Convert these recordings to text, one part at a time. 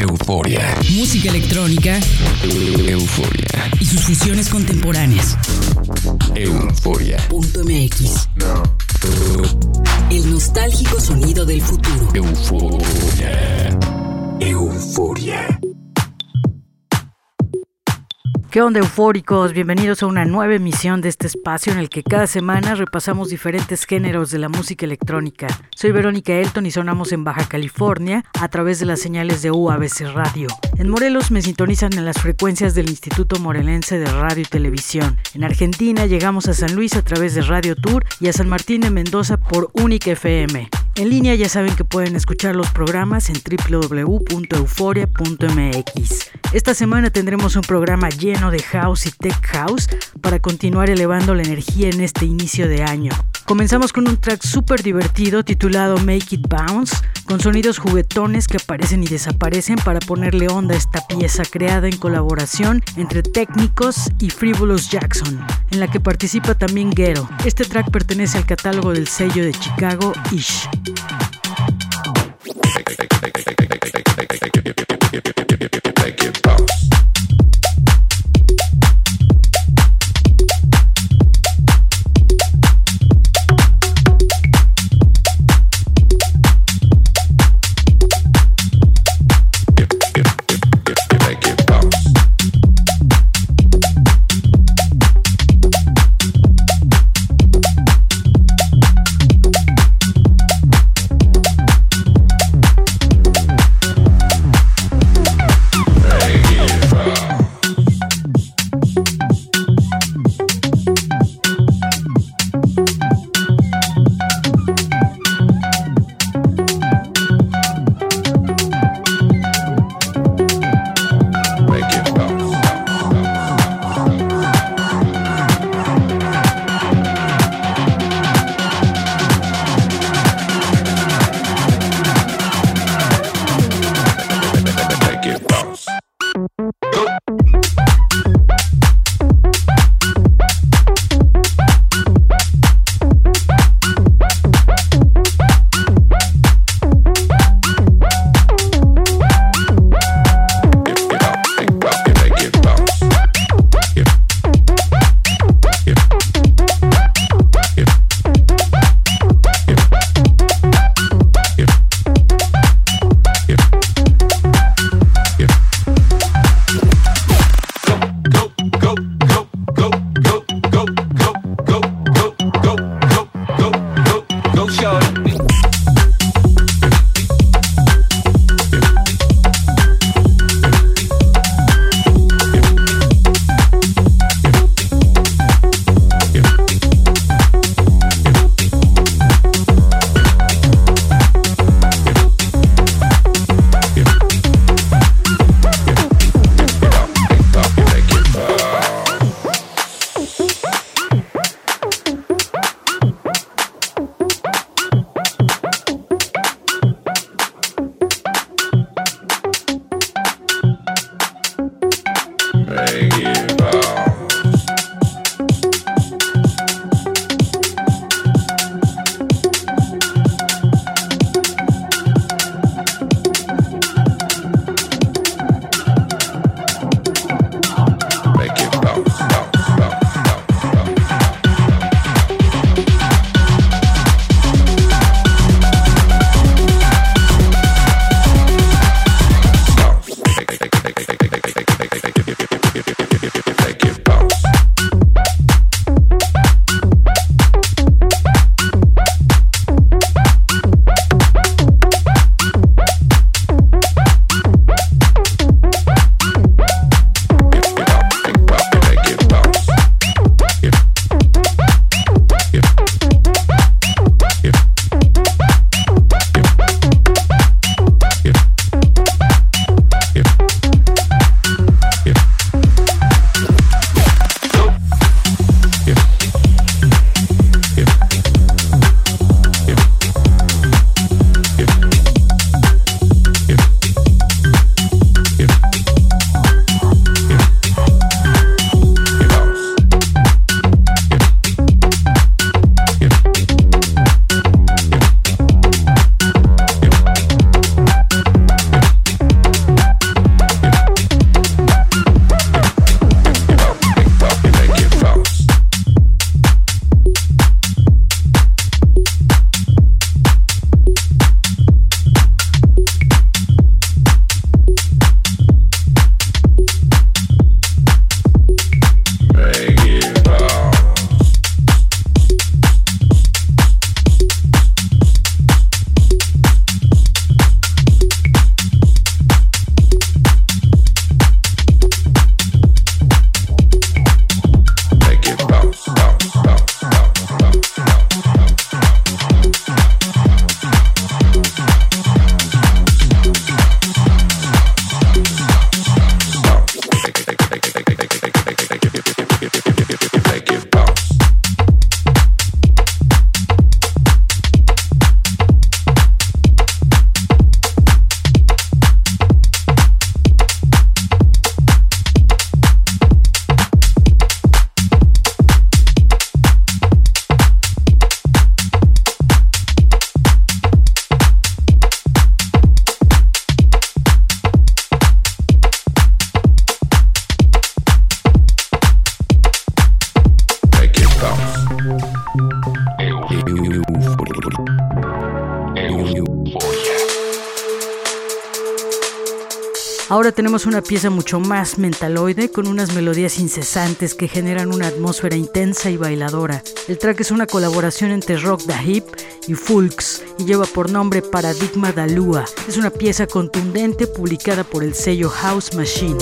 euforia. Música electrónica. Euforia. Y sus fusiones contemporáneas. Euforia. MX. El nostálgico sonido del futuro. Euforia. Euforia. ¿Qué onda eufóricos? Bienvenidos a una nueva emisión de este espacio en el que cada semana repasamos diferentes géneros de la música electrónica. Soy Verónica Elton y sonamos en Baja California a través de las señales de UABC Radio. En Morelos me sintonizan en las frecuencias del Instituto Morelense de Radio y Televisión. En Argentina llegamos a San Luis a través de Radio Tour y a San Martín de Mendoza por Unique FM. En línea ya saben que pueden escuchar los programas en www.euforia.mx. Esta semana tendremos un programa lleno de house y tech house para continuar elevando la energía en este inicio de año. Comenzamos con un track súper divertido titulado Make It Bounce, con sonidos juguetones que aparecen y desaparecen para ponerle onda a esta pieza creada en colaboración entre técnicos y Frivolous Jackson, en la que participa también Ghetto. Este track pertenece al catálogo del sello de Chicago Ish. Tenemos una pieza mucho más mentaloide con unas melodías incesantes que generan una atmósfera intensa y bailadora. El track es una colaboración entre Rock the Hip y Fulks y lleva por nombre Paradigma da Lua. Es una pieza contundente publicada por el sello House Machine.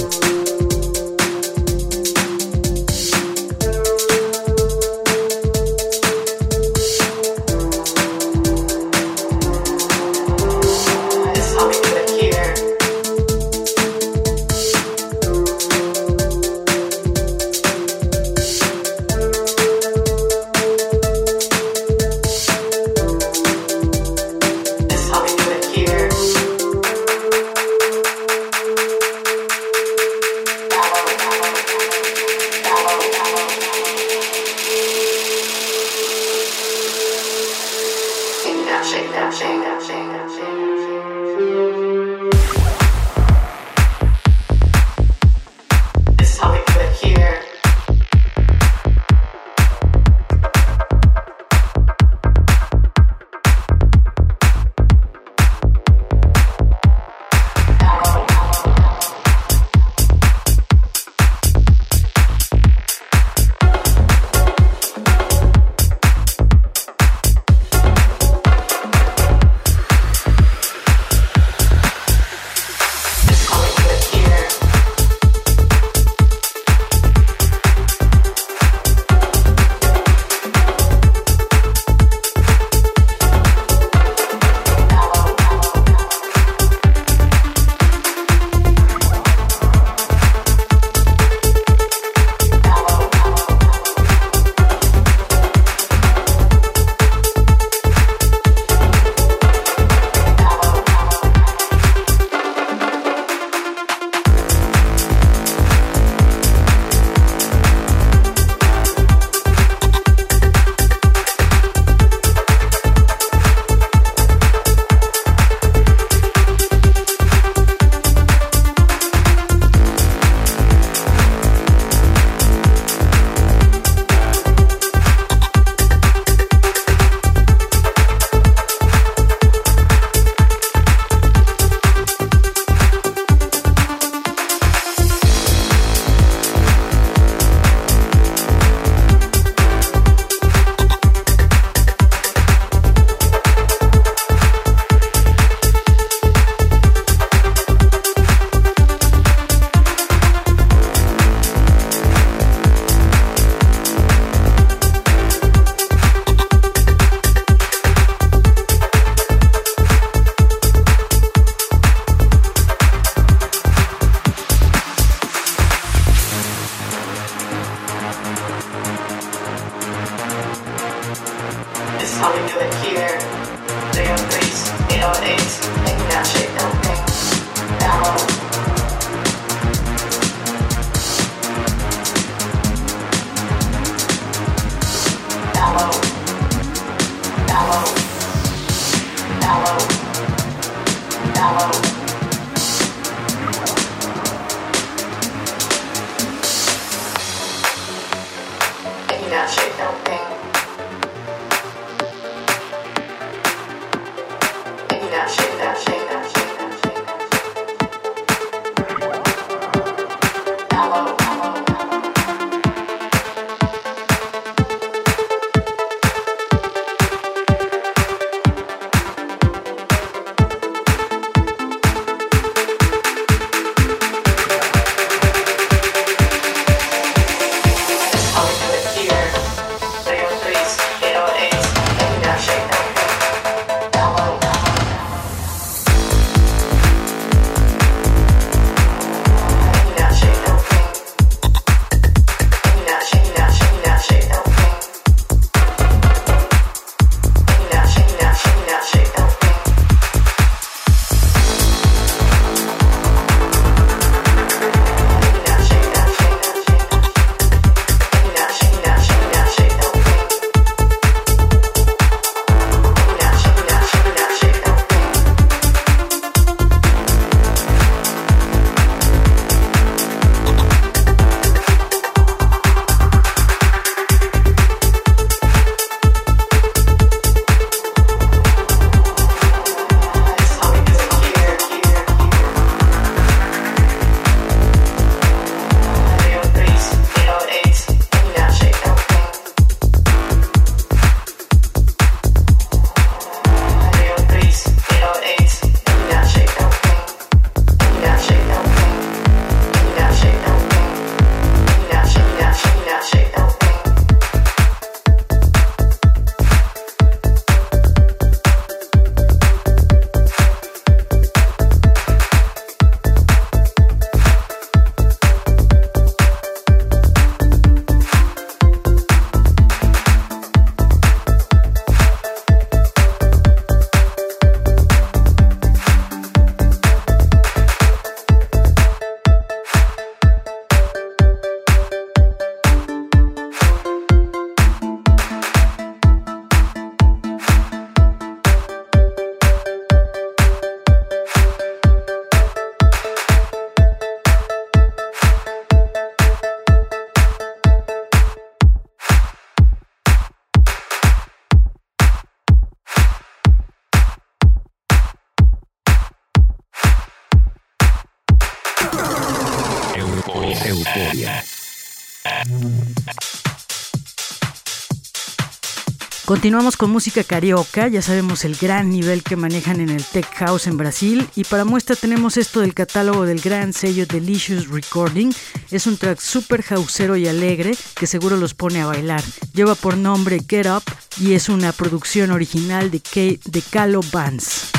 Continuamos con música carioca, ya sabemos el gran nivel que manejan en el Tech House en Brasil y para muestra tenemos esto del catálogo del gran sello Delicious Recording. Es un track super houseero y alegre que seguro los pone a bailar. Lleva por nombre Get Up y es una producción original de, K de Calo Bands.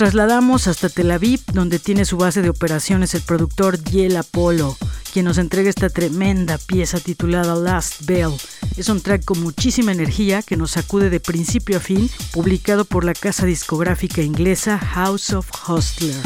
Trasladamos hasta Tel Aviv, donde tiene su base de operaciones el productor Yel Apollo, quien nos entrega esta tremenda pieza titulada Last Bell. Es un track con muchísima energía que nos sacude de principio a fin, publicado por la casa discográfica inglesa House of Hostler.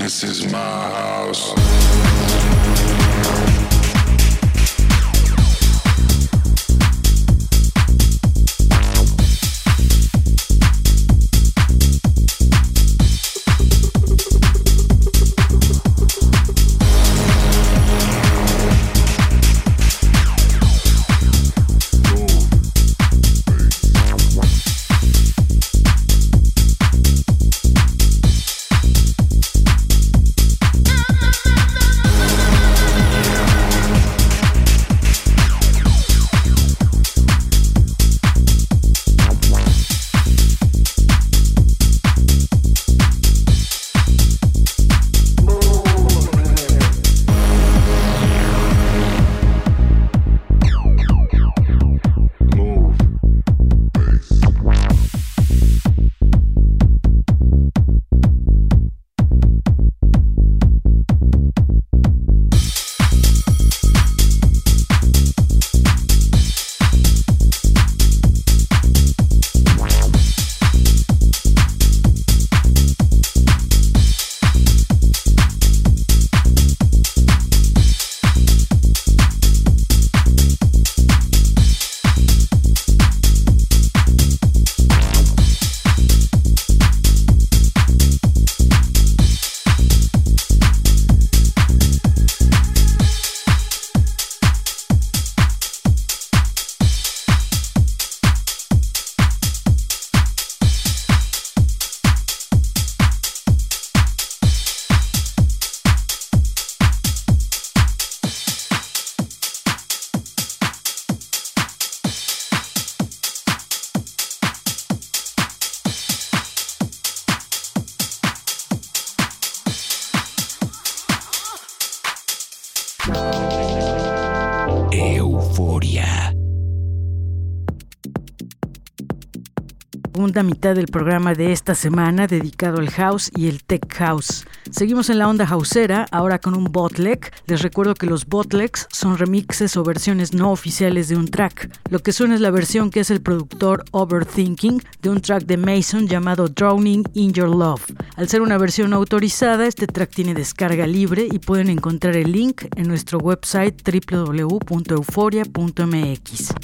This is my house. Mitad del programa de esta semana dedicado al house y el tech house. Seguimos en la onda houseera, ahora con un bootleg. Les recuerdo que los bootlegs son remixes o versiones no oficiales de un track. Lo que suena es la versión que es el productor Overthinking de un track de Mason llamado Drowning in Your Love. Al ser una versión autorizada, este track tiene descarga libre y pueden encontrar el link en nuestro website www.euforia.mx.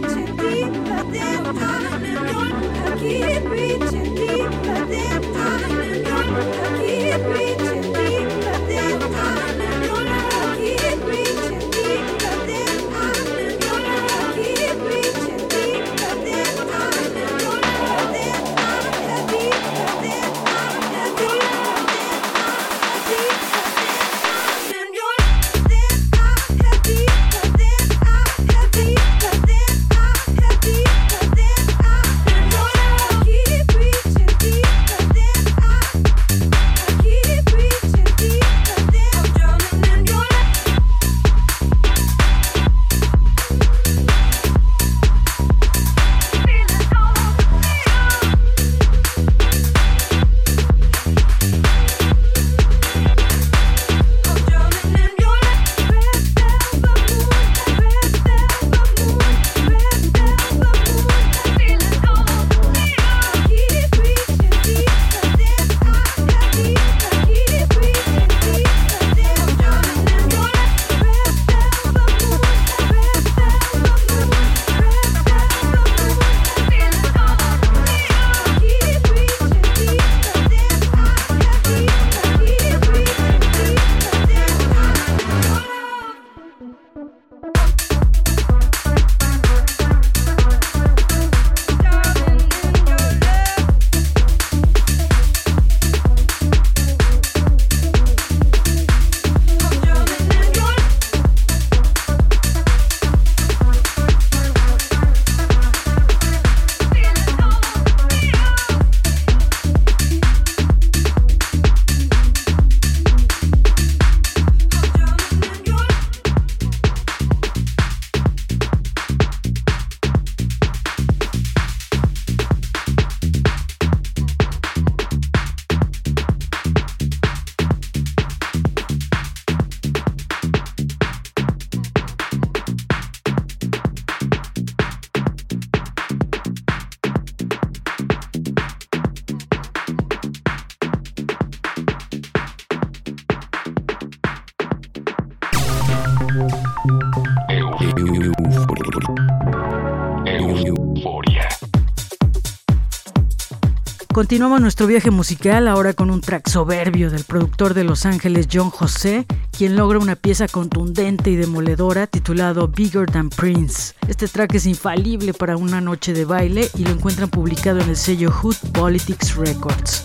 reaching deep, but this time I. I keep reaching. Continuamos nuestro viaje musical ahora con un track soberbio del productor de Los Ángeles John José, quien logra una pieza contundente y demoledora titulado Bigger Than Prince. Este track es infalible para una noche de baile y lo encuentran publicado en el sello Hood Politics Records.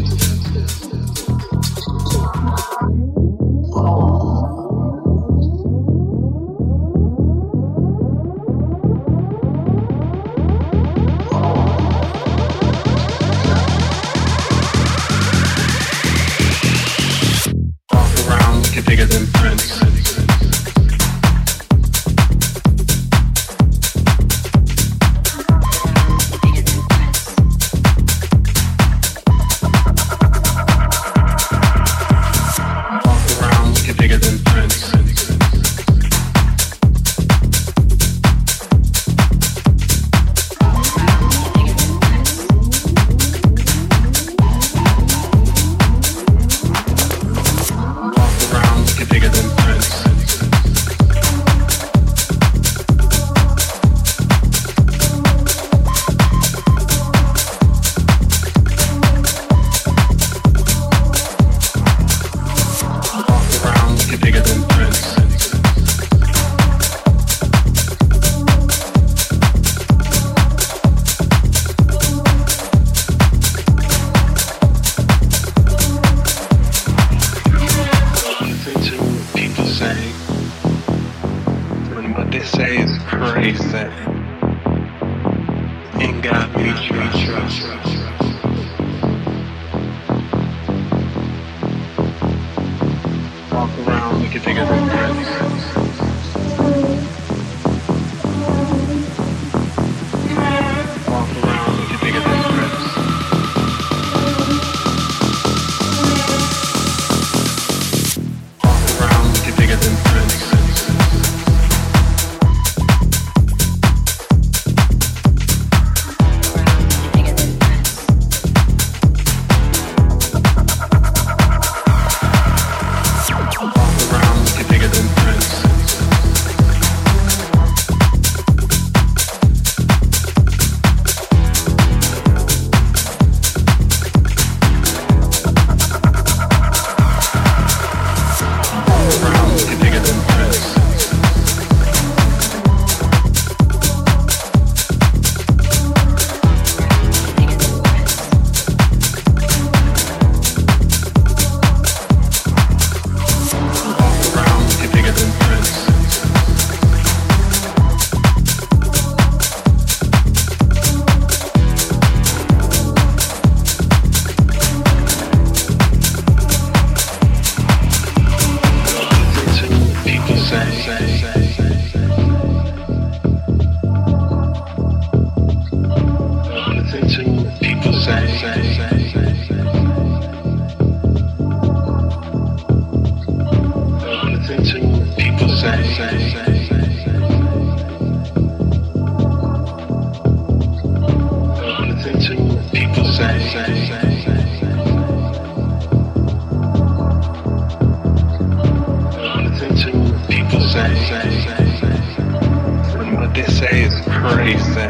Crazy.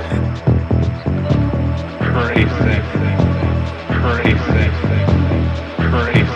Crazy. Crazy. Crazy.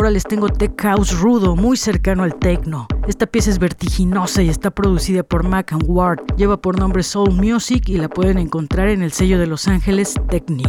Ahora les tengo tech house rudo, muy cercano al techno. Esta pieza es vertiginosa y está producida por Mac and Ward. Lleva por nombre Soul Music y la pueden encontrar en el sello de Los Ángeles Techni.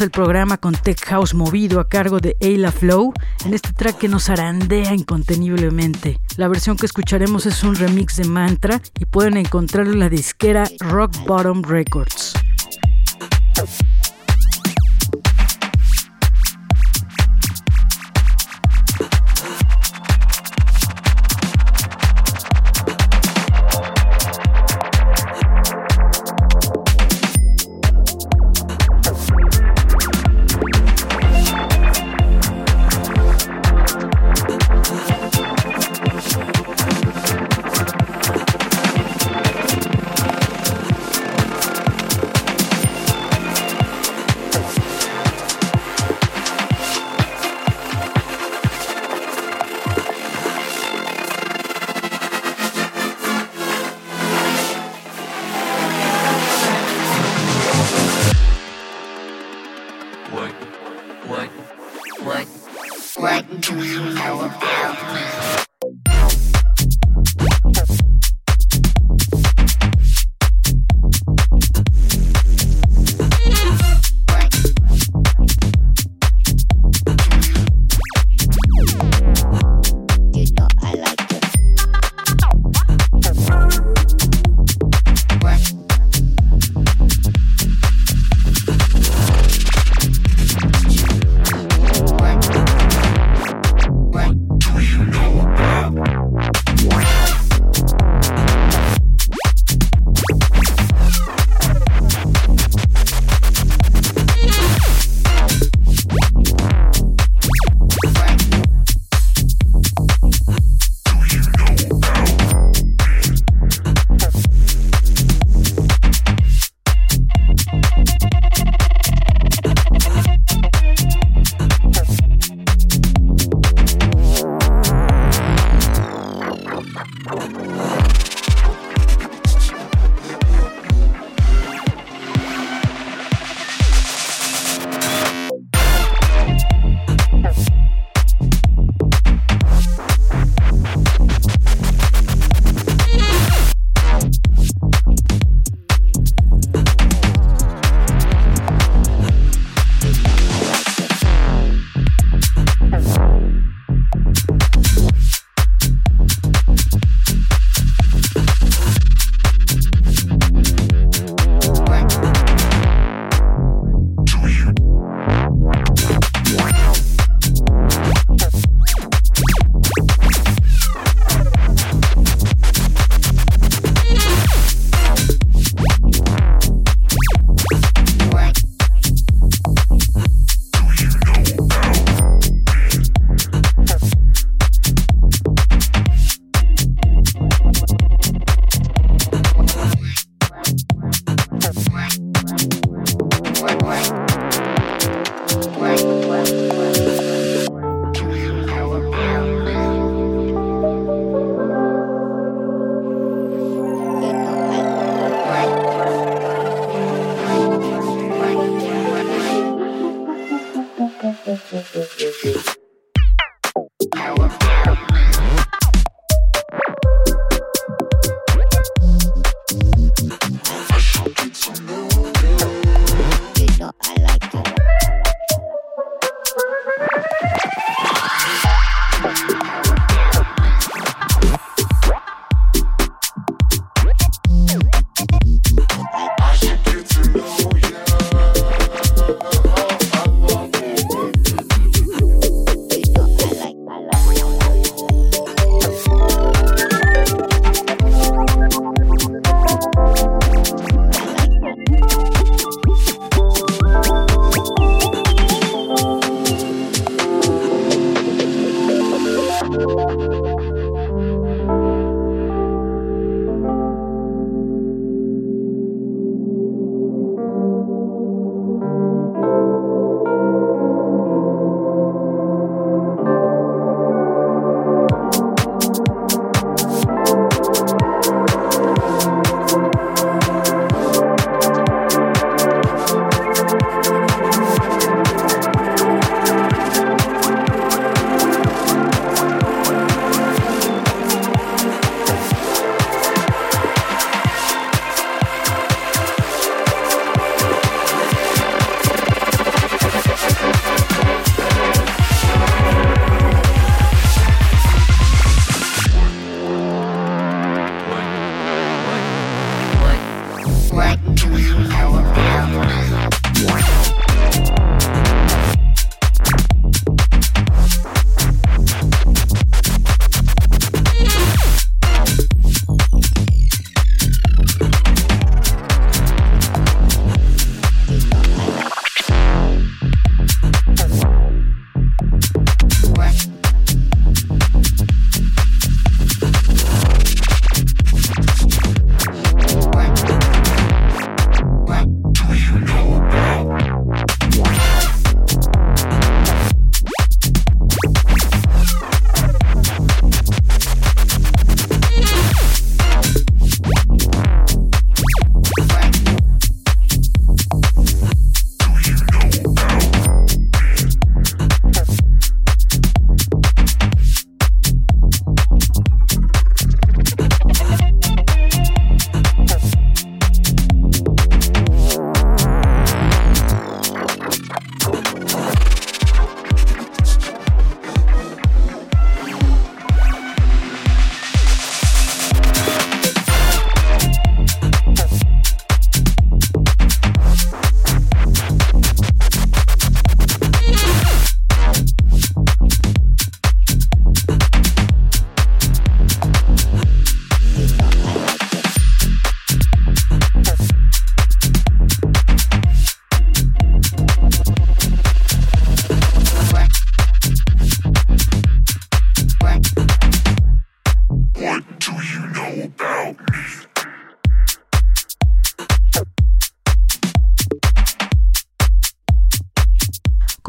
El programa con Tech House movido a cargo de Ayla Flow en este track que nos arandea inconteniblemente. La versión que escucharemos es un remix de Mantra y pueden encontrarlo en la disquera Rock Bottom Records. What do you know about me?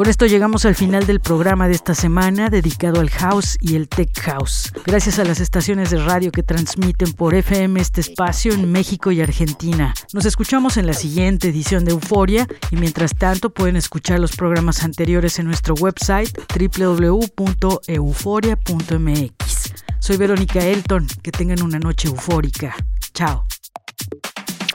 Con esto llegamos al final del programa de esta semana dedicado al house y el tech house. Gracias a las estaciones de radio que transmiten por FM este espacio en México y Argentina. Nos escuchamos en la siguiente edición de Euforia y mientras tanto pueden escuchar los programas anteriores en nuestro website www.euforia.mx. Soy Verónica Elton, que tengan una noche eufórica. Chao.